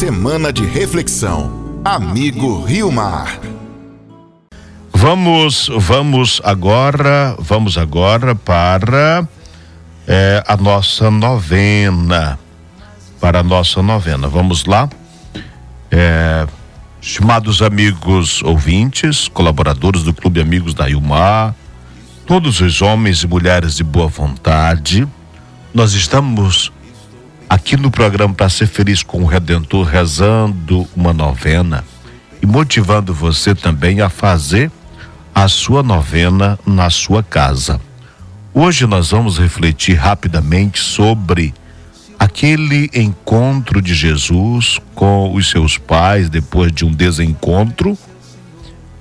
Semana de reflexão. Amigo Rio Mar. Vamos, vamos agora, vamos agora para é, a nossa novena. Para a nossa novena. Vamos lá. É, estimados amigos ouvintes, colaboradores do Clube Amigos da Ilmar, todos os homens e mulheres de boa vontade, nós estamos aqui no programa para ser feliz com o Redentor, rezando uma novena e motivando você também a fazer a sua novena na sua casa. Hoje nós vamos refletir rapidamente sobre aquele encontro de Jesus com os seus pais depois de um desencontro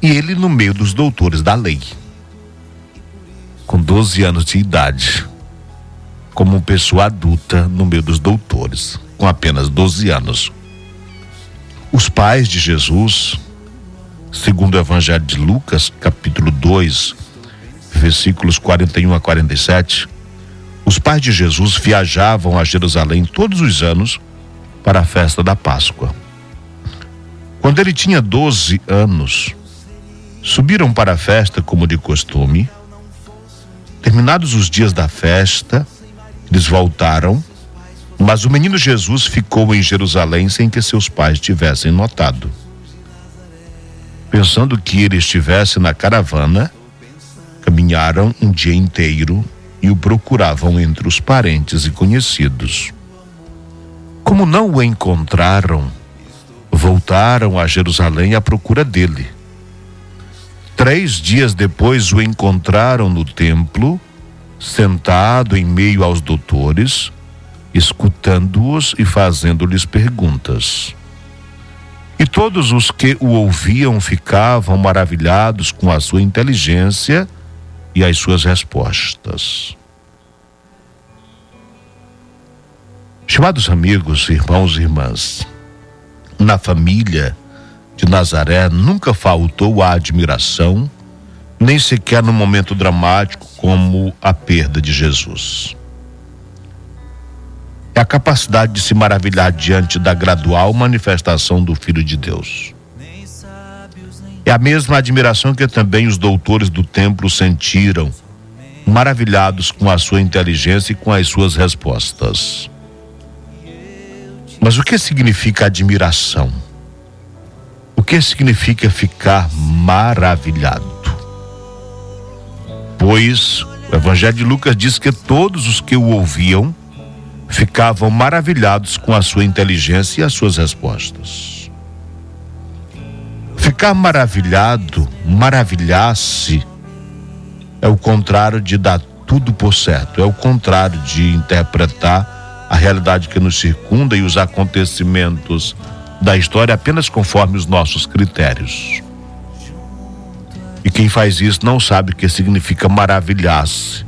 e ele no meio dos doutores da lei, com 12 anos de idade como pessoa adulta no meio dos doutores, com apenas 12 anos. Os pais de Jesus, segundo o Evangelho de Lucas, capítulo 2, versículos 41 a 47, os pais de Jesus viajavam a Jerusalém todos os anos para a festa da Páscoa. Quando ele tinha 12 anos, subiram para a festa como de costume. Terminados os dias da festa, eles voltaram, mas o menino Jesus ficou em Jerusalém sem que seus pais tivessem notado. Pensando que ele estivesse na caravana, caminharam um dia inteiro e o procuravam entre os parentes e conhecidos. Como não o encontraram, voltaram a Jerusalém à procura dele. Três dias depois o encontraram no templo sentado em meio aos doutores, escutando-os e fazendo-lhes perguntas. E todos os que o ouviam ficavam maravilhados com a sua inteligência e as suas respostas. Chamados amigos, irmãos e irmãs, na família de Nazaré nunca faltou a admiração nem sequer num momento dramático como a perda de Jesus. É a capacidade de se maravilhar diante da gradual manifestação do Filho de Deus. É a mesma admiração que também os doutores do templo sentiram, maravilhados com a sua inteligência e com as suas respostas. Mas o que significa admiração? O que significa ficar maravilhado? Pois o Evangelho de Lucas diz que todos os que o ouviam ficavam maravilhados com a sua inteligência e as suas respostas. Ficar maravilhado, maravilhar-se, é o contrário de dar tudo por certo, é o contrário de interpretar a realidade que nos circunda e os acontecimentos da história apenas conforme os nossos critérios. E quem faz isso não sabe o que significa maravilhar-se,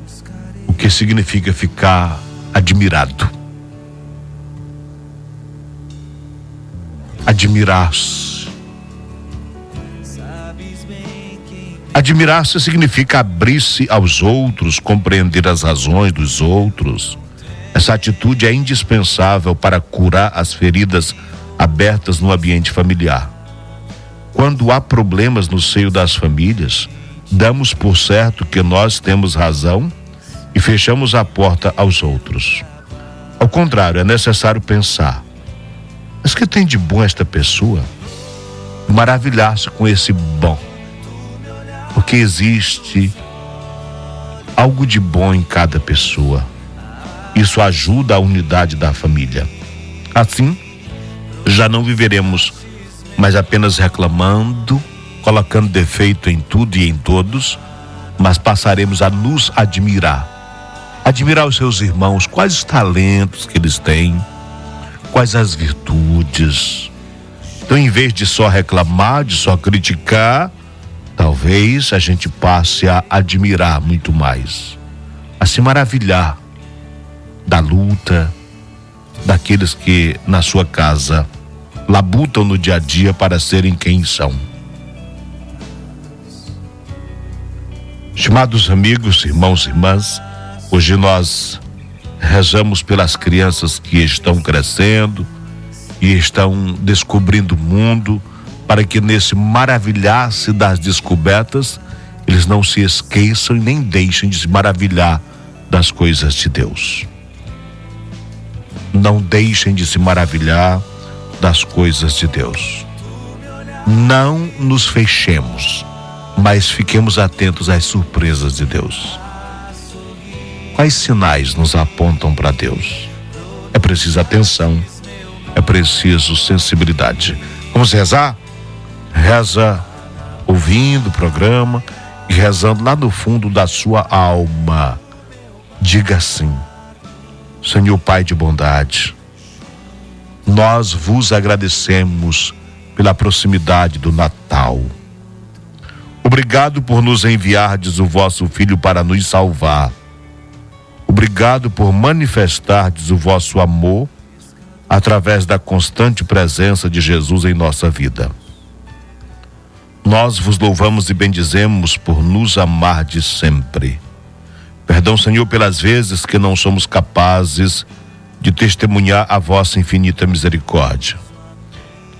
o que significa ficar admirado. Admirar-se. Admirar-se significa abrir-se aos outros, compreender as razões dos outros. Essa atitude é indispensável para curar as feridas abertas no ambiente familiar. Quando há problemas no seio das famílias, damos por certo que nós temos razão e fechamos a porta aos outros. Ao contrário, é necessário pensar: mas que tem de bom esta pessoa? Maravilhar-se com esse bom. Porque existe algo de bom em cada pessoa. Isso ajuda a unidade da família. Assim, já não viveremos mas apenas reclamando, colocando defeito em tudo e em todos, mas passaremos a nos admirar. Admirar os seus irmãos, quais os talentos que eles têm, quais as virtudes. Então, em vez de só reclamar, de só criticar, talvez a gente passe a admirar muito mais, a se maravilhar da luta daqueles que na sua casa labutam no dia a dia para serem quem são. Estimados amigos, irmãos e irmãs, hoje nós rezamos pelas crianças que estão crescendo, e estão descobrindo o mundo, para que nesse maravilhar-se das descobertas, eles não se esqueçam e nem deixem de se maravilhar das coisas de Deus. Não deixem de se maravilhar das coisas de Deus. Não nos fechemos, mas fiquemos atentos às surpresas de Deus. Quais sinais nos apontam para Deus? É preciso atenção, é preciso sensibilidade. Vamos rezar? Reza ouvindo o programa e rezando lá no fundo da sua alma. Diga assim: Senhor Pai de bondade, nós vos agradecemos pela proximidade do Natal. Obrigado por nos enviardes o vosso Filho para nos salvar. Obrigado por manifestardes o vosso amor através da constante presença de Jesus em nossa vida. Nós vos louvamos e bendizemos por nos amar de sempre. Perdão, Senhor, pelas vezes que não somos capazes de testemunhar a vossa infinita misericórdia.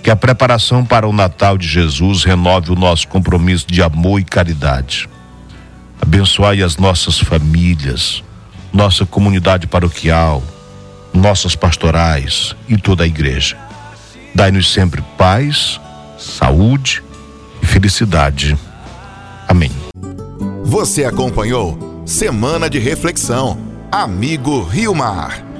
Que a preparação para o Natal de Jesus renove o nosso compromisso de amor e caridade. Abençoai as nossas famílias, nossa comunidade paroquial, nossas pastorais e toda a igreja. Dai-nos sempre paz, saúde e felicidade. Amém. Você acompanhou Semana de Reflexão. Amigo Rio Mar.